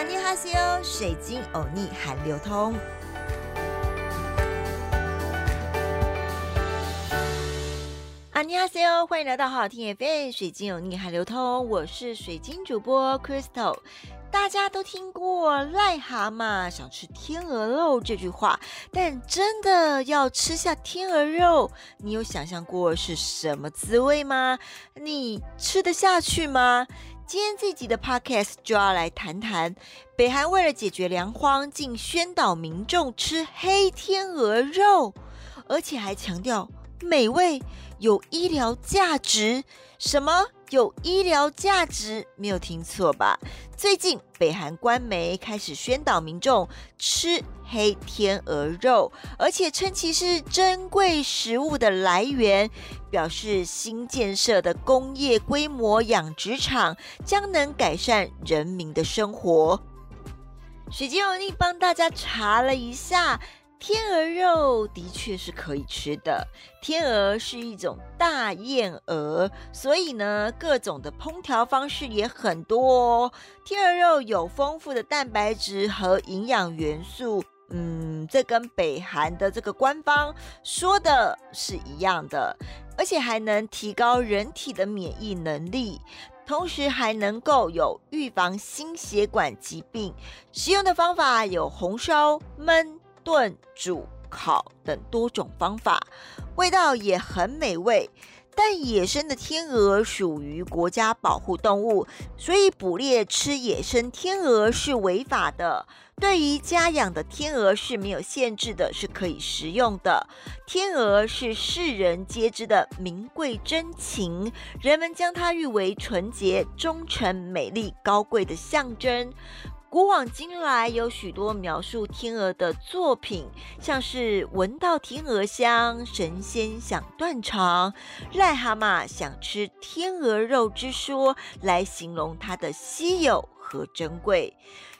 阿尼哈西欧，水晶欧尼韩流通。阿尼哈西欧，欢迎来到好听 FM，水晶欧尼韩流通。我是水晶主播 Crystal。大家都听过癞蛤蟆想吃天鹅肉这句话，但真的要吃下天鹅肉，你有想象过是什么滋味吗？你吃得下去吗？今天这集的 podcast 就要来谈谈，北韩为了解决粮荒，竟宣导民众吃黑天鹅肉，而且还强调美味有医疗价值。什么？有医疗价值，没有听错吧？最近北韩官媒开始宣导民众吃黑天鹅肉，而且称其是珍贵食物的来源，表示新建设的工业规模养殖场将能改善人民的生活。水晶有力帮大家查了一下。天鹅肉的确是可以吃的。天鹅是一种大燕鹅，所以呢，各种的烹调方式也很多。天鹅肉有丰富的蛋白质和营养元素，嗯，这跟北韩的这个官方说的是一样的，而且还能提高人体的免疫能力，同时还能够有预防心血管疾病。使用的方法有红烧、焖。炖、煮、烤等多种方法，味道也很美味。但野生的天鹅属于国家保护动物，所以捕猎吃野生天鹅是违法的。对于家养的天鹅是没有限制的，是可以食用的。天鹅是世人皆知的名贵珍禽，人们将它誉为纯洁、忠诚、美丽、高贵的象征。古往今来，有许多描述天鹅的作品，像是“闻到天鹅香，神仙想断肠”，癞蛤蟆想吃天鹅肉之说，来形容它的稀有和珍贵。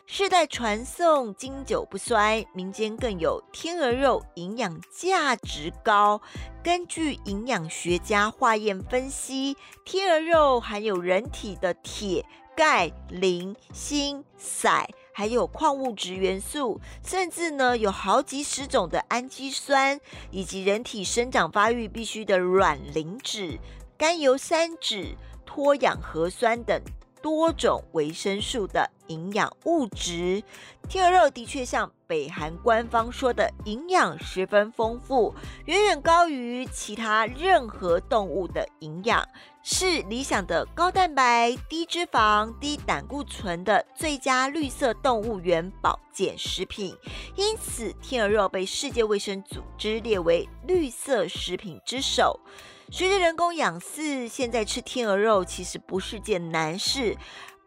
世代传颂，经久不衰。民间更有天鹅肉营养价值高。根据营养学家化验分析，天鹅肉含有人体的铁。钙、磷、锌、硒，还有矿物质元素，甚至呢有好几十种的氨基酸，以及人体生长发育必需的卵磷脂、甘油三酯、脱氧核酸等。多种维生素的营养物质，天鹅肉的确像北韩官方说的，营养十分丰富，远远高于其他任何动物的营养，是理想的高蛋白、低脂肪、低胆固醇的最佳绿色动物园保健食品。因此，天鹅肉被世界卫生组织列为绿色食品之首。随着人工养饲，现在吃天鹅肉其实不是件难事。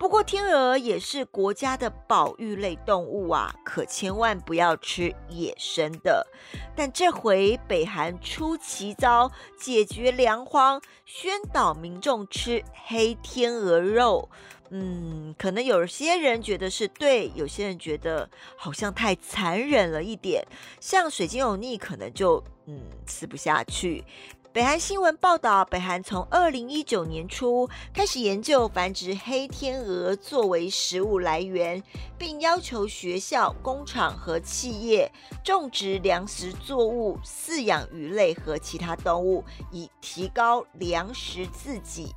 不过，天鹅也是国家的保育类动物啊，可千万不要吃野生的。但这回北韩出奇招，解决粮荒，宣导民众吃黑天鹅肉。嗯，可能有些人觉得是对，有些人觉得好像太残忍了一点。像水晶有腻，可能就嗯吃不下去。北韩新闻报道，北韩从二零一九年初开始研究繁殖黑天鹅作为食物来源，并要求学校、工厂和企业种植粮食作物、饲养鱼类和其他动物，以提高粮食自给。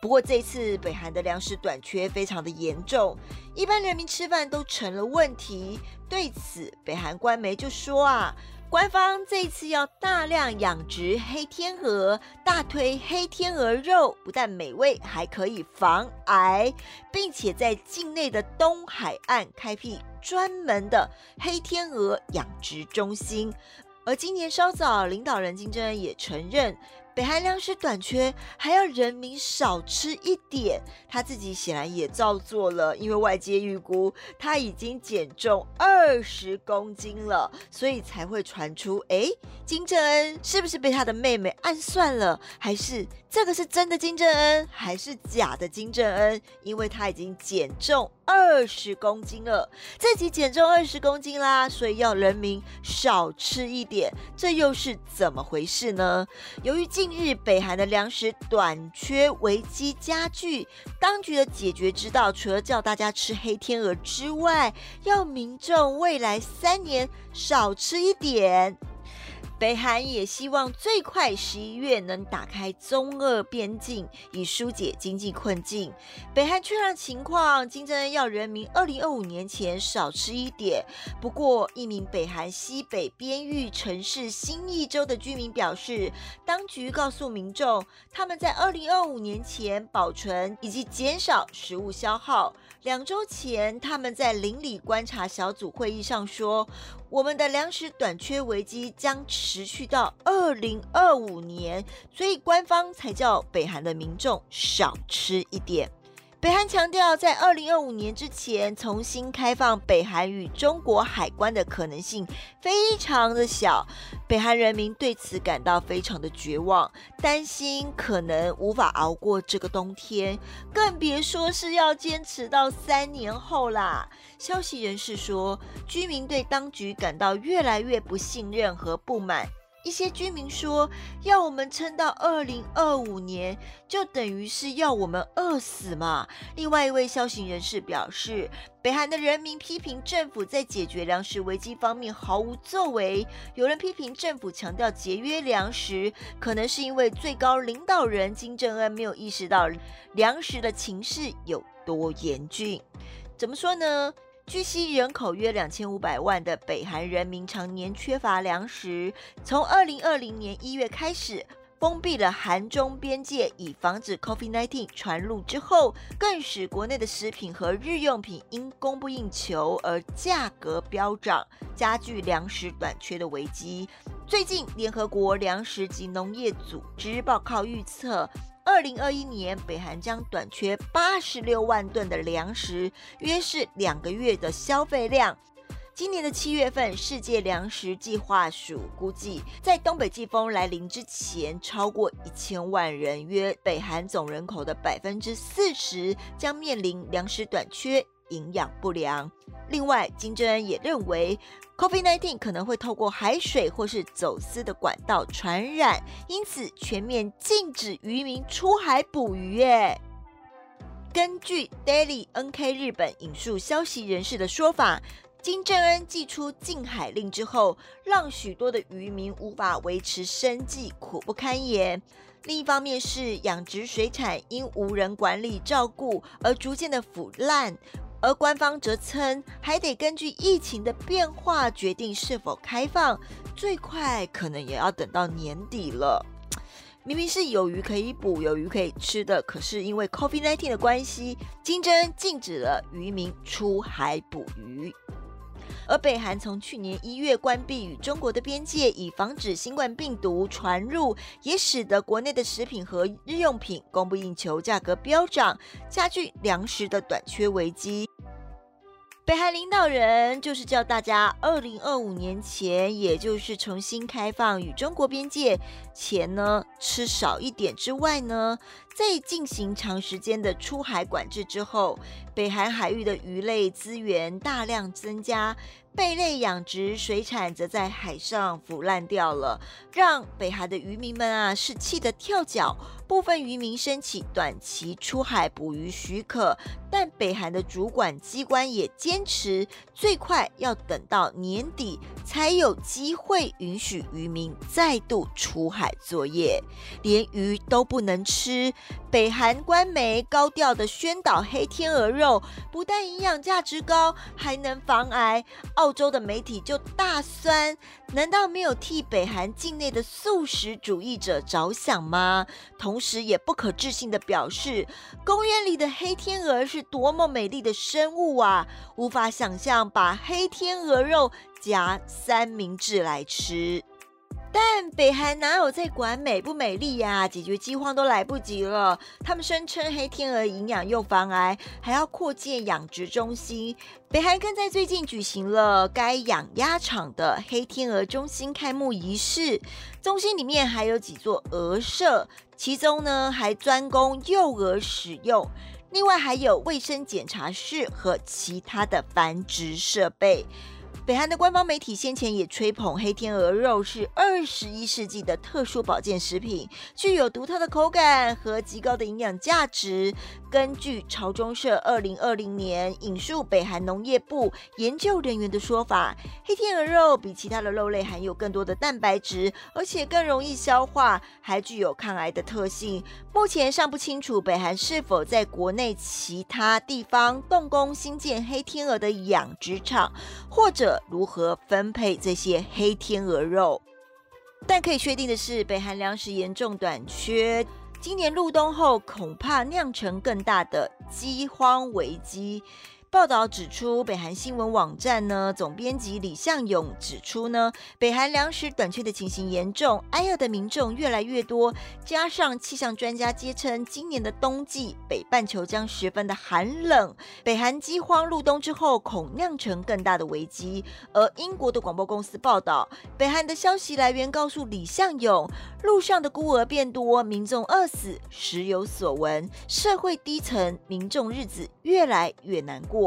不过，这次北韩的粮食短缺非常的严重，一般人民吃饭都成了问题。对此，北韩官媒就说啊。官方这次要大量养殖黑天鹅，大推黑天鹅肉，不但美味，还可以防癌，并且在境内的东海岸开辟专门的黑天鹅养殖中心。而今年稍早，领导人金正恩也承认。北韩粮食短缺，还要人民少吃一点，他自己显然也照做了。因为外界预估他已经减重二十公斤了，所以才会传出：哎，金正恩是不是被他的妹妹暗算了？还是这个是真的金正恩，还是假的金正恩？因为他已经减重。二十公斤了，自己减重二十公斤啦，所以要人民少吃一点，这又是怎么回事呢？由于近日北韩的粮食短缺危机加剧，当局的解决之道除了叫大家吃黑天鹅之外，要民众未来三年少吃一点。北韩也希望最快十一月能打开中俄边境，以疏解经济困境。北韩确认情况，金正恩要人民二零二五年前少吃一点。不过，一名北韩西北边域城市新义州的居民表示，当局告诉民众，他们在二零二五年前保存以及减少食物消耗。两周前，他们在邻里观察小组会议上说。我们的粮食短缺危机将持续到二零二五年，所以官方才叫北韩的民众少吃一点。北韩强调，在二零二五年之前重新开放北韩与中国海关的可能性非常的小。北韩人民对此感到非常的绝望，担心可能无法熬过这个冬天，更别说是要坚持到三年后啦。消息人士说，居民对当局感到越来越不信任和不满。一些居民说，要我们撑到二零二五年，就等于是要我们饿死嘛。另外一位消息人士表示，北韩的人民批评政府在解决粮食危机方面毫无作为。有人批评政府强调节约粮食，可能是因为最高领导人金正恩没有意识到粮食的情势有多严峻。怎么说呢？据悉，人口约两千五百万的北韩人民常年缺乏粮食。从二零二零年一月开始，封闭了韩中边界，以防止 COVID-19 传入之后，更使国内的食品和日用品因供不应求而价格飙涨，加剧粮食短缺的危机。最近，联合国粮食及农业组织报告预测。二零二一年，北韩将短缺八十六万吨的粮食，约是两个月的消费量。今年的七月份，世界粮食计划署估计，在东北季风来临之前，超过一千万人，约北韩总人口的百分之四十，将面临粮食短缺、营养不良。另外，金正恩也认为。COVID-19 可能会透过海水或是走私的管道传染，因此全面禁止渔民出海捕鱼。耶。根据 Daily NK 日本引述消息人士的说法，金正恩寄出禁海令之后，让许多的渔民无法维持生计，苦不堪言。另一方面是养殖水产因无人管理照顾而逐渐的腐烂。而官方则称，还得根据疫情的变化决定是否开放，最快可能也要等到年底了。明明是有鱼可以捕、有鱼可以吃的，可是因为 COVID-19 的关系，金针禁止了渔民出海捕鱼。而北韩从去年一月关闭与中国的边界，以防止新冠病毒传入，也使得国内的食品和日用品供不应求，价格飙涨，加剧粮食的短缺危机。北韩领导人就是叫大家，二零二五年前，也就是重新开放与中国边界前呢，吃少一点之外呢，在进行长时间的出海管制之后，北韩海域的鱼类资源大量增加。贝类养殖、水产则在海上腐烂掉了，让北韩的渔民们啊是气得跳脚。部分渔民申请短期出海捕鱼许可，但北韩的主管机关也坚持最快要等到年底才有机会允许渔民再度出海作业，连鱼都不能吃。北韩官媒高调的宣导黑天鹅肉不但营养价值高，还能防癌。澳洲的媒体就大酸，难道没有替北韩境内的素食主义者着想吗？同时也不可置信的表示，公园里的黑天鹅是多么美丽的生物啊！无法想象把黑天鹅肉夹三明治来吃。但北韩哪有在管美不美丽呀？解决饥荒都来不及了。他们声称黑天鹅营养又防癌，还要扩建养殖中心。北韩更在最近举行了该养鸭场的黑天鹅中心开幕仪式。中心里面还有几座鹅舍，其中呢还专供幼鹅使用。另外还有卫生检查室和其他的繁殖设备。北韩的官方媒体先前也吹捧黑天鹅肉是二十一世纪的特殊保健食品，具有独特的口感和极高的营养价值。根据朝中社二零二零年引述北韩农业部研究人员的说法，黑天鹅肉比其他的肉类含有更多的蛋白质，而且更容易消化，还具有抗癌的特性。目前尚不清楚北韩是否在国内其他地方动工新建黑天鹅的养殖场，或者如何分配这些黑天鹅肉。但可以确定的是，北韩粮食严重短缺。今年入冬后，恐怕酿成更大的饥荒危机。报道指出，北韩新闻网站呢总编辑李相勇指出呢，北韩粮食短缺的情形严重，挨饿的民众越来越多，加上气象专家皆称今年的冬季北半球将十分的寒冷，北韩饥荒入冬之后恐酿成更大的危机。而英国的广播公司报道，北韩的消息来源告诉李相勇，路上的孤儿变多，民众饿死时有所闻，社会低层民众日子越来越难过。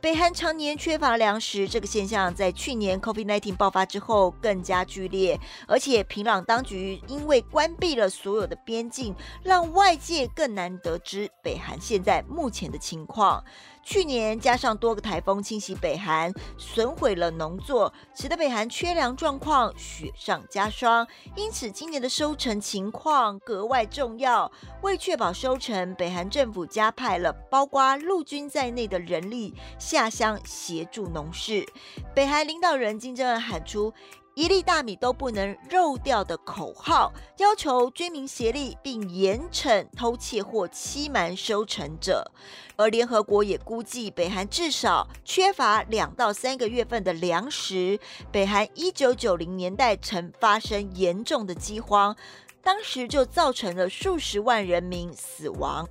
北韩常年缺乏粮食，这个现象在去年 COVID-19 爆发之后更加剧烈，而且平壤当局因为关闭了所有的边境，让外界更难得知北韩现在目前的情况。去年加上多个台风侵袭北韩，损毁了农作，使得北韩缺粮状况雪上加霜。因此，今年的收成情况格外重要。为确保收成，北韩政府加派了包括陆军在内的人力下乡协助农事。北韩领导人金正恩喊出。一粒大米都不能漏掉的口号，要求军民协力，并严惩偷窃或欺瞒收成者。而联合国也估计，北韩至少缺乏两到三个月份的粮食。北韩一九九零年代曾发生严重的饥荒，当时就造成了数十万人民死亡。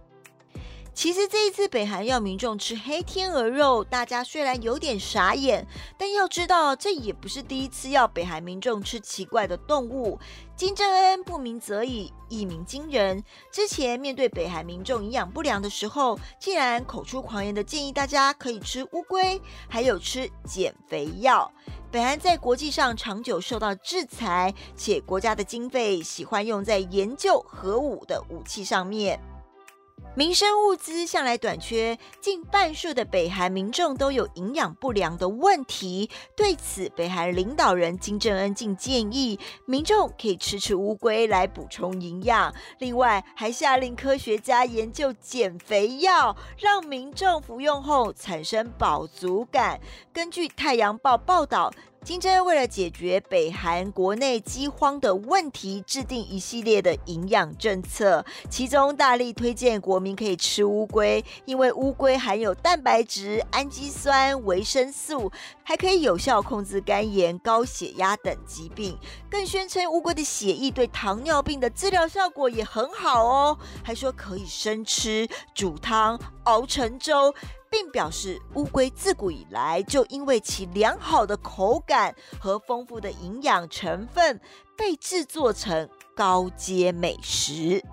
其实这一次北韩要民众吃黑天鹅肉，大家虽然有点傻眼，但要知道这也不是第一次要北韩民众吃奇怪的动物。金正恩不鸣则已，一鸣惊人。之前面对北韩民众营养不良的时候，竟然口出狂言的建议大家可以吃乌龟，还有吃减肥药。北韩在国际上长久受到制裁，且国家的经费喜欢用在研究核武的武器上面。民生物资向来短缺，近半数的北韩民众都有营养不良的问题。对此，北韩领导人金正恩竟建议民众可以吃吃乌龟来补充营养。另外，还下令科学家研究减肥药，让民众服用后产生饱足感。根据《太阳报》报道。金正为了解决北韩国内饥荒的问题，制定一系列的营养政策，其中大力推荐国民可以吃乌龟，因为乌龟含有蛋白质、氨基酸、维生素，还可以有效控制肝炎、高血压等疾病。更宣称乌龟的血液对糖尿病的治疗效果也很好哦，还说可以生吃、煮汤、熬成粥。并表示，乌龟自古以来就因为其良好的口感和丰富的营养成分，被制作成高阶美食。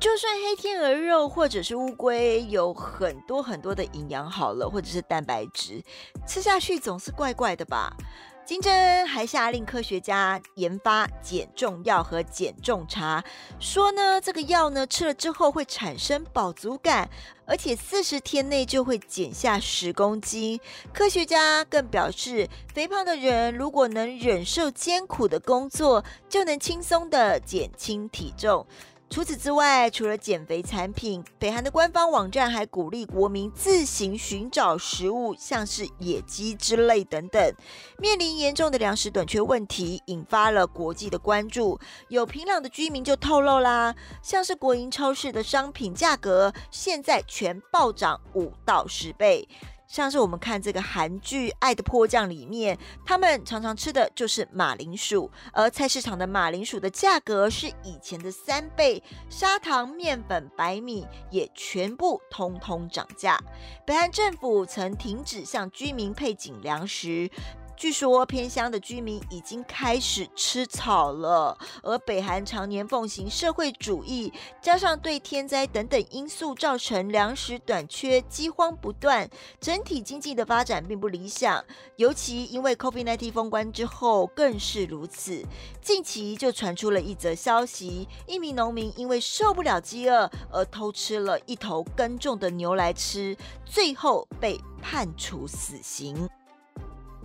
就算黑天鹅肉或者是乌龟有很多很多的营养好了，或者是蛋白质，吃下去总是怪怪的吧？金正恩还下令科学家研发减重药和减重茶，说呢，这个药呢吃了之后会产生饱足感，而且四十天内就会减下十公斤。科学家更表示，肥胖的人如果能忍受艰苦的工作，就能轻松的减轻体重。除此之外，除了减肥产品，北韩的官方网站还鼓励国民自行寻找食物，像是野鸡之类等等。面临严重的粮食短缺问题，引发了国际的关注。有平壤的居民就透露啦，像是国营超市的商品价格，现在全暴涨五到十倍。像是我们看这个韩剧《爱的迫降》里面，他们常常吃的就是马铃薯，而菜市场的马铃薯的价格是以前的三倍，砂糖、面粉、白米也全部通通涨价。北韩政府曾停止向居民配给粮食。据说偏乡的居民已经开始吃草了，而北韩常年奉行社会主义，加上对天灾等等因素造成粮食短缺、饥荒不断，整体经济的发展并不理想。尤其因为 COVID-19 封关之后更是如此。近期就传出了一则消息，一名农民因为受不了饥饿而偷吃了一头耕种的牛来吃，最后被判处死刑。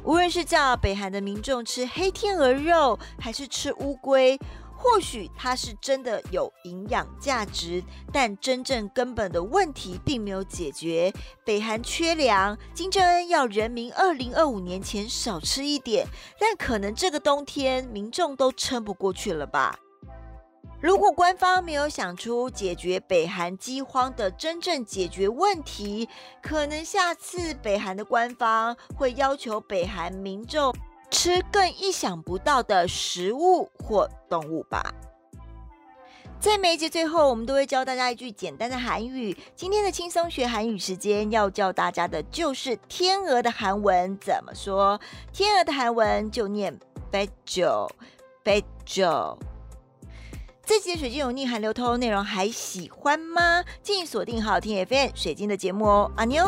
无论是叫北韩的民众吃黑天鹅肉，还是吃乌龟，或许它是真的有营养价值，但真正根本的问题并没有解决。北韩缺粮，金正恩要人民二零二五年前少吃一点，但可能这个冬天民众都撑不过去了吧。如果官方没有想出解决北韩饥荒的真正解决问题，可能下次北韩的官方会要求北韩民众吃更意想不到的食物或动物吧。在每一节最后，我们都会教大家一句简单的韩语。今天的轻松学韩语时间要教大家的就是天鹅的韩文怎么说。天鹅的韩文就念 b e j o b e j o 这期的水晶有逆寒流通内容还喜欢吗？建议锁定好听 FM 水晶的节目哦，阿妞。